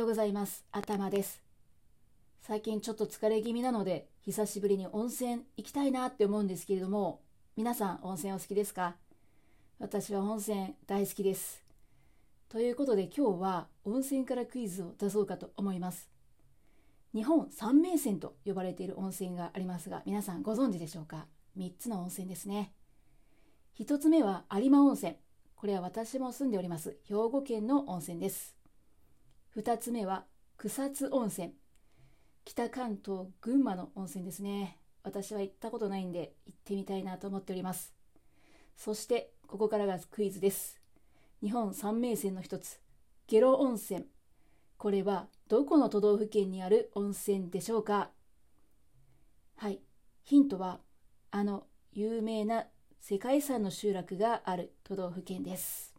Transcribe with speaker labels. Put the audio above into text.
Speaker 1: ようございます。頭です。最近ちょっと疲れ気味なので、久しぶりに温泉行きたいなって思うんですけれども、皆さん温泉お好きですか？私は温泉大好きです。ということで今日は温泉からクイズを出そうかと思います。日本三名泉と呼ばれている温泉がありますが、皆さんご存知でしょうか ?3 つの温泉ですね。1つ目は有馬温泉。これは私も住んでおります兵庫県の温泉です。2つ目は草津温泉。北関東群馬の温泉ですね。私は行ったことないんで行ってみたいなと思っております。そしてここからがクイズです。日本三名泉の一つ、下呂温泉。これはどこの都道府県にある温泉でしょうか？はい。ヒントは、あの有名な世界遺産の集落がある都道府県です。